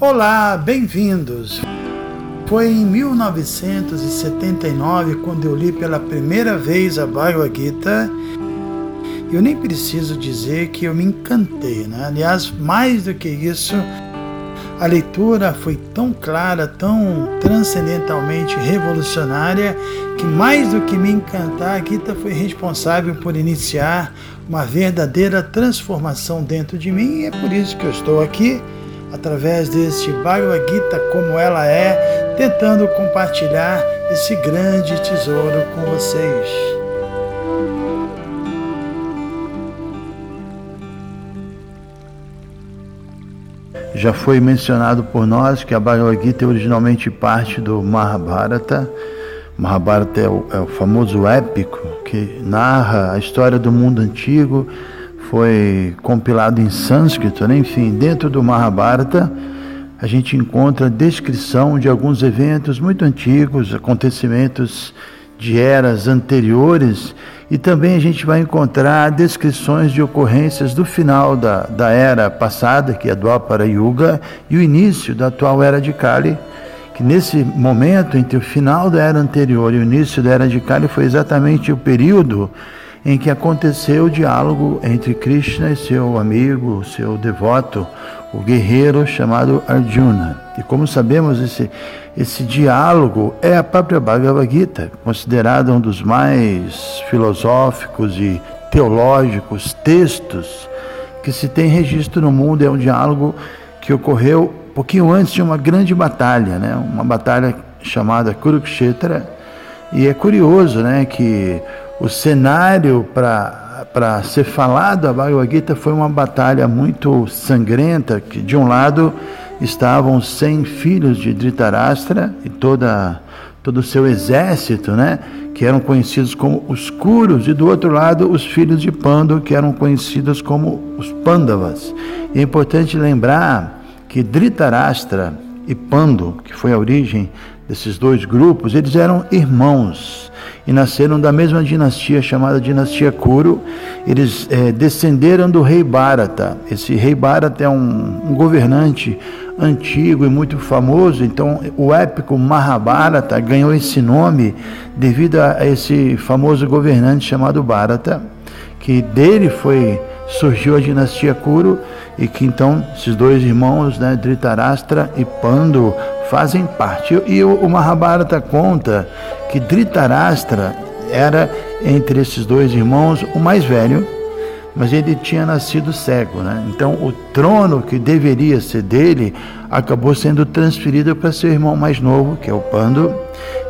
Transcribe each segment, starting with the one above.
Olá, bem-vindos. Foi em 1979 quando eu li pela primeira vez a Bhagavad Gita. Eu nem preciso dizer que eu me encantei, né? Aliás, mais do que isso, a leitura foi tão clara, tão transcendentalmente revolucionária, que mais do que me encantar, a Gita foi responsável por iniciar uma verdadeira transformação dentro de mim e é por isso que eu estou aqui, através deste Bhagavad Gita como ela é, tentando compartilhar esse grande tesouro com vocês. Já foi mencionado por nós que a Bhagavad Gita é originalmente parte do Mahabharata. Mahabharata é o, é o famoso épico que narra a história do mundo antigo, foi compilado em sânscrito, né? enfim, dentro do Mahabharata a gente encontra descrição de alguns eventos muito antigos, acontecimentos de eras anteriores e também a gente vai encontrar descrições de ocorrências do final da, da era passada, que é a Dwapara Yuga, e o início da atual era de Kali, que nesse momento entre o final da era anterior e o início da era de Kali foi exatamente o período em que aconteceu o diálogo entre Krishna e seu amigo, seu devoto, o guerreiro chamado Arjuna. E como sabemos, esse, esse diálogo é a própria Bhagavad Gita, considerada um dos mais filosóficos e teológicos textos que se tem registro no mundo. É um diálogo que ocorreu um pouquinho antes de uma grande batalha, né? uma batalha chamada Kurukshetra. E é curioso né, que o cenário para ser falado a Bhagavad Gita foi uma batalha muito sangrenta, que de um lado estavam 100 filhos de Dhritarashtra e toda todo o seu exército, né, que eram conhecidos como os Kuros, e do outro lado os filhos de Pando, que eram conhecidos como os Pandavas. E é importante lembrar que Dhritarashtra e Pando, que foi a origem desses dois grupos, eles eram irmãos e nasceram da mesma dinastia chamada dinastia Kuru. Eles é, descenderam do rei Bharata. Esse rei Bharata é um, um, governante antigo e muito famoso, então o épico Mahabharata ganhou esse nome devido a esse famoso governante chamado Bharata, que dele foi surgiu a dinastia Kuru e que então esses dois irmãos, né, Dhritarashtra e Pandu, fazem parte. E o, Mahabharata conta que Dhritarashtra era entre esses dois irmãos o mais velho, mas ele tinha nascido cego, né? Então o trono que deveria ser dele acabou sendo transferido para seu irmão mais novo, que é o Pandu.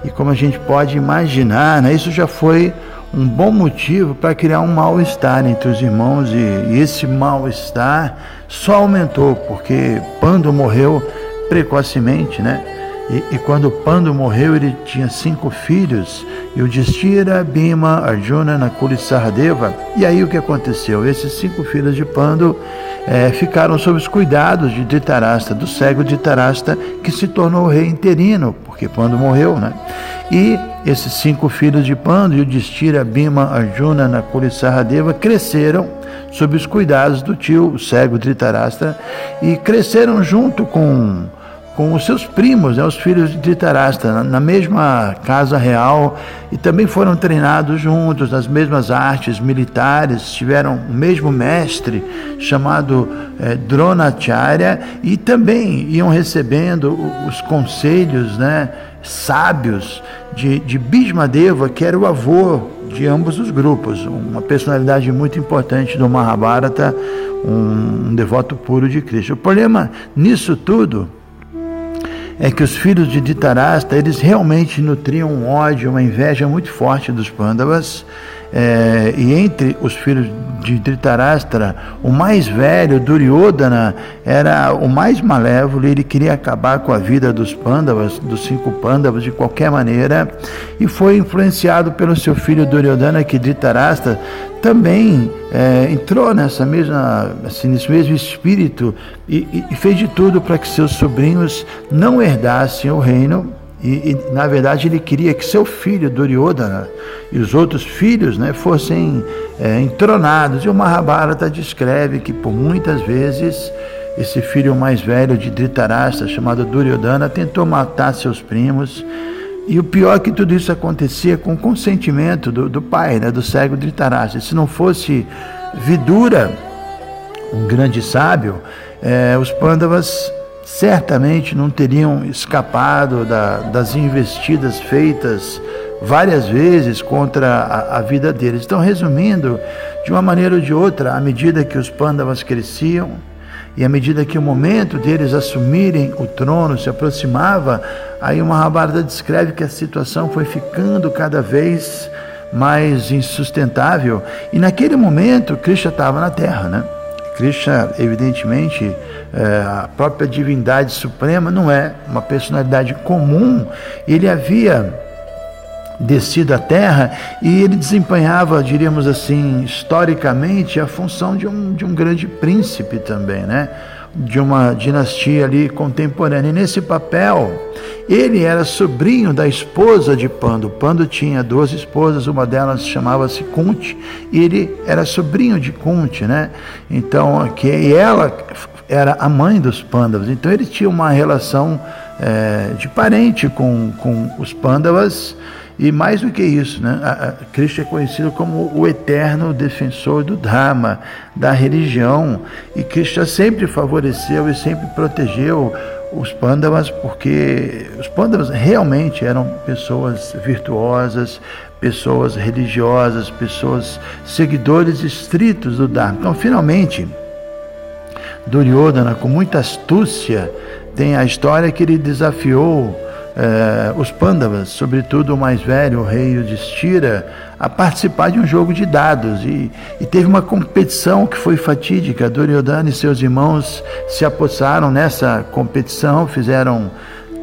E como a gente pode imaginar, né, isso já foi um bom motivo para criar um mal-estar entre os irmãos e, e esse mal-estar só aumentou porque Pando morreu precocemente, né? E, e, quando Pando morreu, ele tinha cinco filhos, e o Distira, Bhima, Arjuna, Nakuli Sahadeva. E aí o que aconteceu? Esses cinco filhos de Pando é, ficaram sob os cuidados de Dhritarashtra, do cego Dhritarashtra, que se tornou rei interino, porque Pando morreu, né? E esses cinco filhos de Pando, Yudhishthira, Bhima, Arjuna, Nakuli Sahadeva, cresceram sob os cuidados do tio, o cego Dhritarashtra, e cresceram junto com com os seus primos, né, os filhos de Dhritarashtra, na, mesma casa real, e também foram treinados juntos nas mesmas artes militares, tiveram o mesmo mestre chamado é, Dronacharya, e também iam recebendo os conselhos né, sábios de, de Bhismadeva, que era o avô de ambos os grupos, uma personalidade muito importante do Mahabharata, um, um devoto puro de Krishna. O problema nisso tudo é que os filhos de Ditarasta, eles realmente nutriam um ódio, uma inveja muito forte dos Pandavas, é, e entre os filhos de Dhritarashtra, o mais velho, Duryodhana, era o mais malévolo, ele queria acabar com a vida dos Pandavas, dos cinco Pandavas, de qualquer maneira, e foi influenciado pelo seu filho Duryodhana, que Dhritarashtra também é, entrou nessa mesma, assim, nesse mesmo espírito e, e fez de tudo para que seus sobrinhos não herdassem o reino e, e, na verdade ele queria que seu filho Duryodhana e os outros filhos né, fossem é, entronados. E o Mahabharata descreve que por muitas vezes esse filho mais velho de Dhritarashtra, chamado Duryodhana, tentou matar seus primos. E o pior é que tudo isso acontecia com consentimento do, do pai, né, do cego Dhritarashtra. Se não fosse Vidura, um grande sábio, eh, os Pandavas certamente não teriam escapado da, das investidas feitas várias vezes contra a, a, vida deles. Então, resumindo, de uma maneira ou de outra, à medida que os Pandavas cresciam e à medida que o momento deles assumirem o trono se aproximava, aí o Mahabharata descreve que a situação foi ficando cada vez mais insustentável. E naquele momento, Krishna estava na Terra, né? Krishna, evidentemente, é, a própria divindade suprema não é uma personalidade comum. Ele havia descido à terra e ele desempenhava, diríamos assim, historicamente, a função de um, de um grande príncipe também, né? de uma dinastia ali contemporânea. E nesse papel, ele era sobrinho da esposa de Pando. Pando tinha duas esposas, uma delas chamava-se Kunti, e ele era sobrinho de Kunti, né? Então, que ela era a mãe dos Pandavas. Então, ele tinha uma relação é, de parente com, com os Pandavas e mais do que isso, né? a, a Cristo é conhecido como o eterno defensor do Dharma, da religião, e Cristo sempre favoreceu e sempre protegeu os Pandavas, porque os Pandavas realmente eram pessoas virtuosas, pessoas religiosas, pessoas seguidores estritos do Dharma. Então, finalmente, Duryodhana, com muita astúcia, tem a história que ele desafiou eh, os Pandavas, sobretudo o mais velho, o rei Yudhishthira, a participar de um jogo de dados. E, e teve uma competição que foi fatídica. Duryodhana e seus irmãos se apossaram nessa competição, fizeram,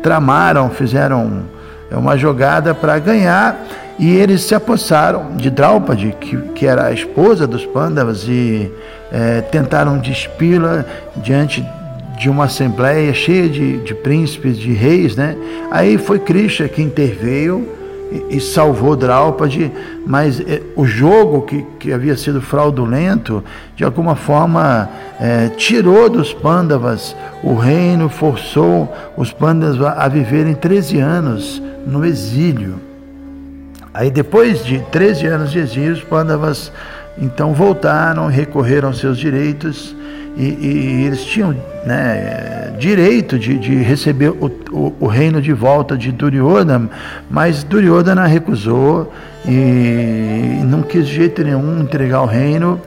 tramaram, fizeram uma jogada para ganhar. E eles se apossaram de Draupadi, que, que era a esposa dos Pandavas, e eh, tentaram despi-la diante de uma assembleia cheia de, de príncipes, de reis, né? Aí foi Krishna que interveio e, e salvou Draupadi, mas eh, o jogo que, que havia sido fraudulento, de alguma forma eh, tirou dos Pandavas o reino, forçou os Pandavas a viverem 13 anos no exílio. Aí depois de 13 anos de exílio, os Pandavas então voltaram, recorreram aos seus direitos e, e eles tinham né, direito de, de receber o, o, o, reino de volta de Duryodhana, mas Duryodhana recusou e não quis de jeito nenhum entregar o reino.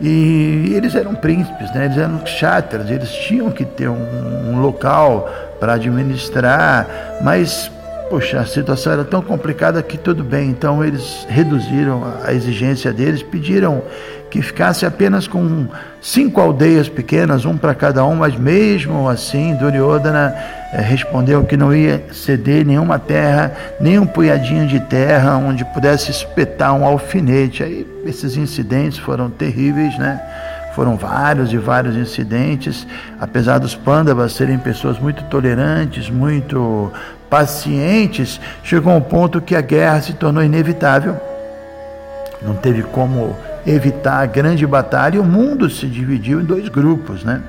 E eles eram príncipes, né? eles eram kshatras, eles tinham que ter um, um local para administrar, mas poxa, a situação era tão complicada que tudo bem, então eles reduziram a exigência deles, pediram que ficasse apenas com cinco aldeias pequenas, um para cada um, mas mesmo assim Duryodhana eh, respondeu que não ia ceder nenhuma terra, nem um punhadinho de terra onde pudesse espetar um alfinete. Aí esses incidentes foram terríveis, né? Foram vários e vários incidentes, apesar dos Pandavas serem pessoas muito tolerantes, muito pacientes, chegou um ponto que a guerra se tornou inevitável. Não teve como evitar a grande batalha, e o mundo se dividiu em dois grupos, né?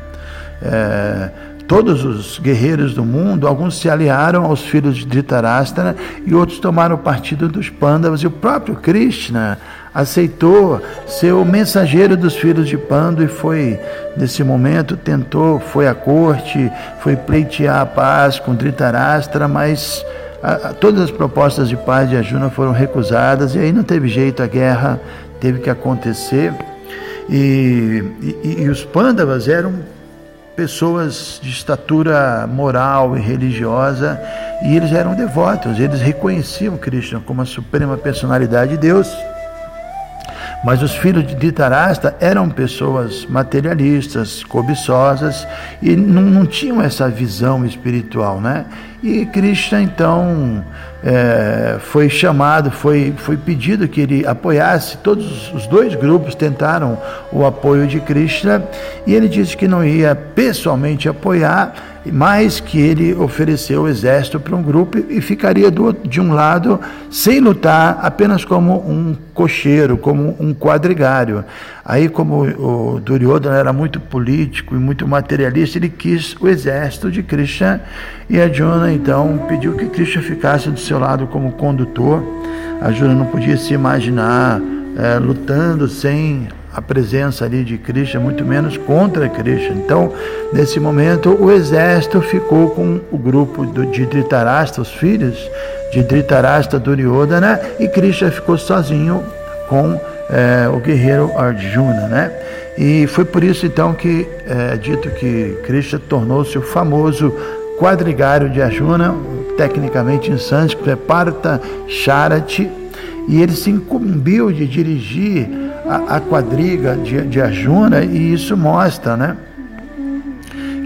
É, todos os guerreiros do mundo, alguns se aliaram aos filhos de Dhritarashtra e outros tomaram partido dos Pandavas, e o próprio Krishna aceitou ser o mensageiro dos filhos de Pando e foi, nesse momento, tentou, foi à corte, foi pleitear a paz com Dhritarashtra, mas a, a, todas as propostas de paz de Arjuna foram recusadas e aí não teve jeito, a guerra teve que acontecer. E, e, e os Pandavas eram pessoas de estatura moral e religiosa e eles eram devotos, eles reconheciam Krishna como a suprema personalidade de Deus. Mas os filhos de Dhritarashtra eram pessoas materialistas, cobiçosas e não, não tinham essa visão espiritual, né? E Krishna então é, foi chamado, foi, foi pedido que ele apoiasse, todos os dois grupos tentaram o apoio de Krishna e ele disse que não ia pessoalmente apoiar, mas que ele ofereceu o exército para um grupo e ficaria do, de um lado sem lutar, apenas como um cocheiro, como um quadrigário. Aí, como o Duryodhana era muito político e muito materialista, ele quis o exército de Krishna e Arjuna então pediu que Krishna ficasse do seu lado como condutor. Arjuna não podia se imaginar é, lutando sem a presença ali de Krishna, muito menos contra Krishna. Então, nesse momento, o exército ficou com o grupo de Dhritarashtra, os filhos de Dhritarashtra Duryodhana, e Krishna ficou sozinho com é, o guerreiro Arjuna, né? E foi por isso então que é dito que Krishna tornou-se o famoso quadrigário de Arjuna, tecnicamente em sânscrito é Parta Charati, e ele se incumbiu de dirigir a, a quadriga de, de Arjuna, e isso mostra, né?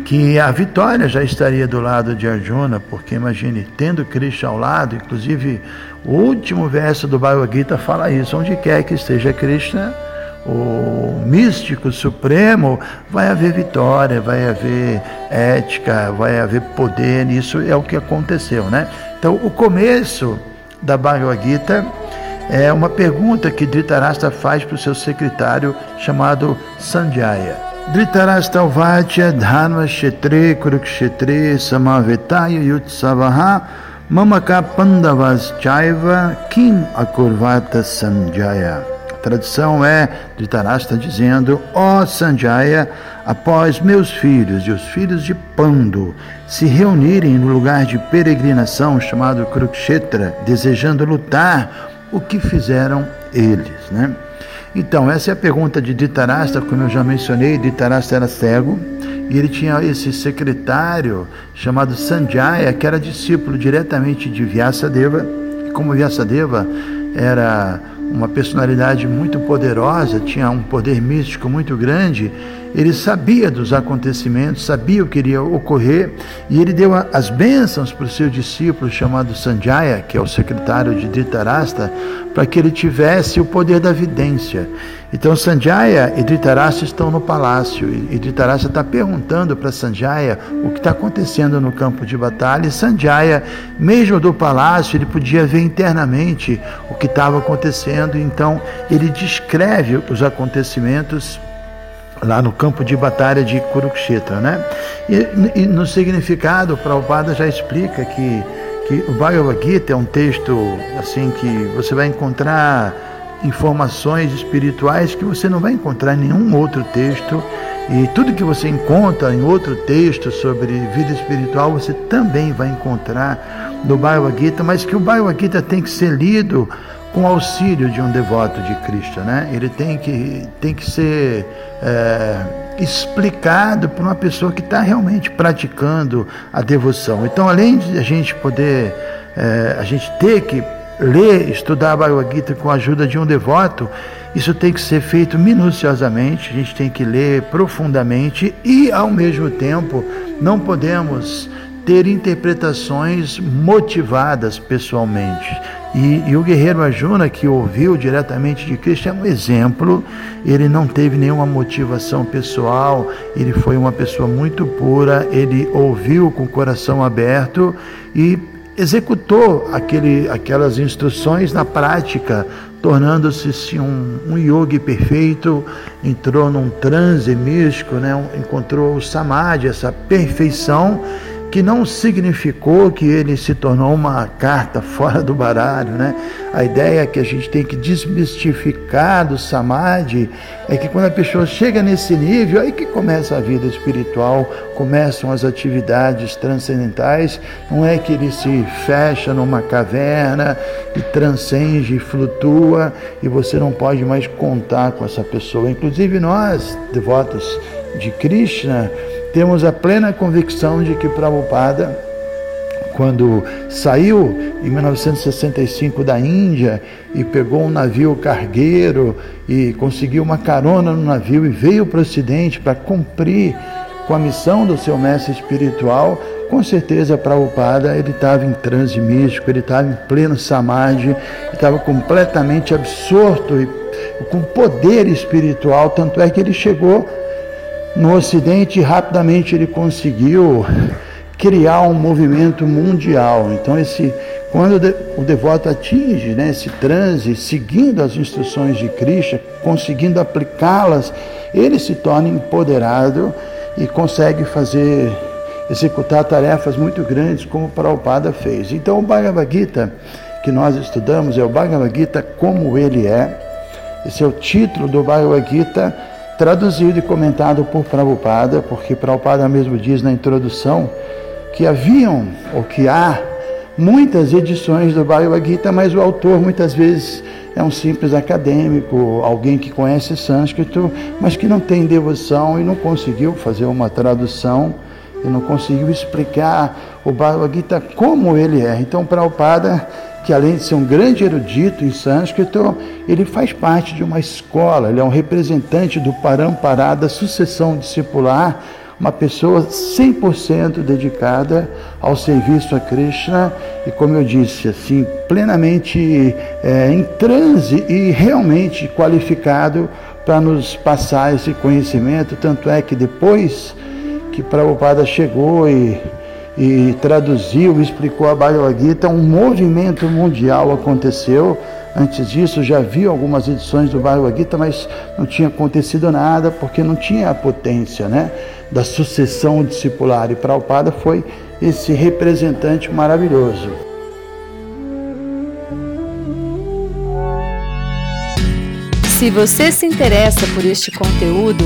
que a vitória já estaria do lado de Arjuna, porque imagine, tendo Krishna ao lado, inclusive o último verso do Bhagavad Gita fala isso, onde quer que esteja Krishna, o místico supremo, vai haver vitória, vai haver ética, vai haver poder, isso é o que aconteceu, né? Então, o começo da Bhagavad Gita é uma pergunta que Dhritarashtra faz para o seu secretário chamado Sanjaya. Dhritarashtra Vatya Dharma Kshetre Kurukshetre Samavetaya Yutsavaha Mamaka Pandavas Chaiva Kim Akurvata Sanjaya. A tradução é Dhritarashtra dizendo: Ó oh Sanjaya, após meus filhos e os filhos de Pando se reunirem no lugar de peregrinação chamado Kurukshetra, desejando lutar, o que fizeram eles, né? Então, essa é a pergunta de Ditarasta, como eu já mencionei, Ditarasta era cego e ele tinha esse secretário chamado Sanjaya, que era discípulo diretamente de Vyasadeva. E como Vyasadeva era uma personalidade muito poderosa, tinha um poder místico muito grande, ele sabia dos acontecimentos, sabia o que iria ocorrer, e ele deu as bênçãos para o seu discípulo chamado Sanjaya, que é o secretário de Dhritarashtra, para que ele tivesse o poder da vidência. Então Sanjaya e Dhritarashtra estão no palácio, e Dhritarashtra está perguntando para Sanjaya o que está acontecendo no campo de batalha, e Sanjaya, mesmo do palácio, ele podia ver internamente o que estava acontecendo, então ele descreve os acontecimentos lá no campo de batalha de Kurukshetra, né? E, e no significado, o Prabhupada já explica que, que o Bhagavad Gita é um texto assim que você vai encontrar informações espirituais que você não vai encontrar em nenhum outro texto e tudo que você encontra em outro texto sobre vida espiritual você também vai encontrar no Bhagavad Gita, mas que o Bhagavad Gita tem que ser lido com auxílio de um devoto de Cristo, né? Ele tem que, tem que ser é, explicado por uma pessoa que está realmente praticando a devoção. Então, além de a gente poder, é, a gente ter que ler, estudar a Bhagavad Gita com a ajuda de um devoto, isso tem que ser feito minuciosamente, a gente tem que ler profundamente e, ao mesmo tempo, não podemos ter interpretações motivadas pessoalmente. E, e, o guerreiro Arjuna, que ouviu diretamente de Cristo, é um exemplo. Ele não teve nenhuma motivação pessoal, ele foi uma pessoa muito pura, ele ouviu com o coração aberto e executou aquele, aquelas instruções na prática, tornando-se um, um yogi perfeito, entrou num transe místico, né? encontrou o samadhi, essa perfeição que não significou que ele se tornou uma carta fora do baralho, né? A ideia que a gente tem que desmistificar do samadhi é que quando a pessoa chega nesse nível, aí que começa a vida espiritual, começam as atividades transcendentais, não é que ele se fecha numa caverna e transcende flutua e você não pode mais contar com essa pessoa. Inclusive nós, devotos de Krishna, temos a plena convicção de que Prabhupada, quando saiu em 1965 da Índia e pegou um navio cargueiro e conseguiu uma carona no navio e veio para o Ocidente para cumprir com a missão do seu mestre espiritual, com certeza Prabhupada ele estava em transe místico, ele estava em pleno samadhi, estava completamente absorto e com poder espiritual, tanto é que ele chegou no Ocidente rapidamente ele conseguiu criar um movimento mundial. Então esse quando o devoto atinge né, esse transe, seguindo as instruções de Krishna, conseguindo aplicá-las, ele se torna empoderado e consegue fazer, executar tarefas muito grandes, como o Prabhupada fez. Então, o Bhagavad Gita que nós estudamos é o Bhagavad Gita como ele é. Esse é o título do Bhagavad Gita, traduzido e comentado por Prabhupada, porque Prabhupada mesmo diz na introdução que haviam, ou que há, muitas edições do Bhagavad Gita, mas o autor muitas vezes é um simples acadêmico, alguém que conhece sânscrito, mas que não tem devoção e não conseguiu fazer uma tradução e não conseguiu explicar o Bhagavad Gita como ele é. Então, Prabhupada, que além de ser um grande erudito em sânscrito, ele faz parte de uma escola, ele é um representante do Parampará, da sucessão discipular, uma pessoa 100% dedicada ao serviço a Krishna e, como eu disse, assim, plenamente é, em transe e realmente qualificado para nos passar esse conhecimento. Tanto é que depois que Prabhupada chegou e, e traduziu, explicou a Bhagavad Gita, um movimento mundial aconteceu Antes disso, já havia algumas edições do Bhagavad Gita, mas não tinha acontecido nada porque não tinha a potência né, da sucessão discipular. E Prabhupada foi esse representante maravilhoso. Se você se interessa por este conteúdo,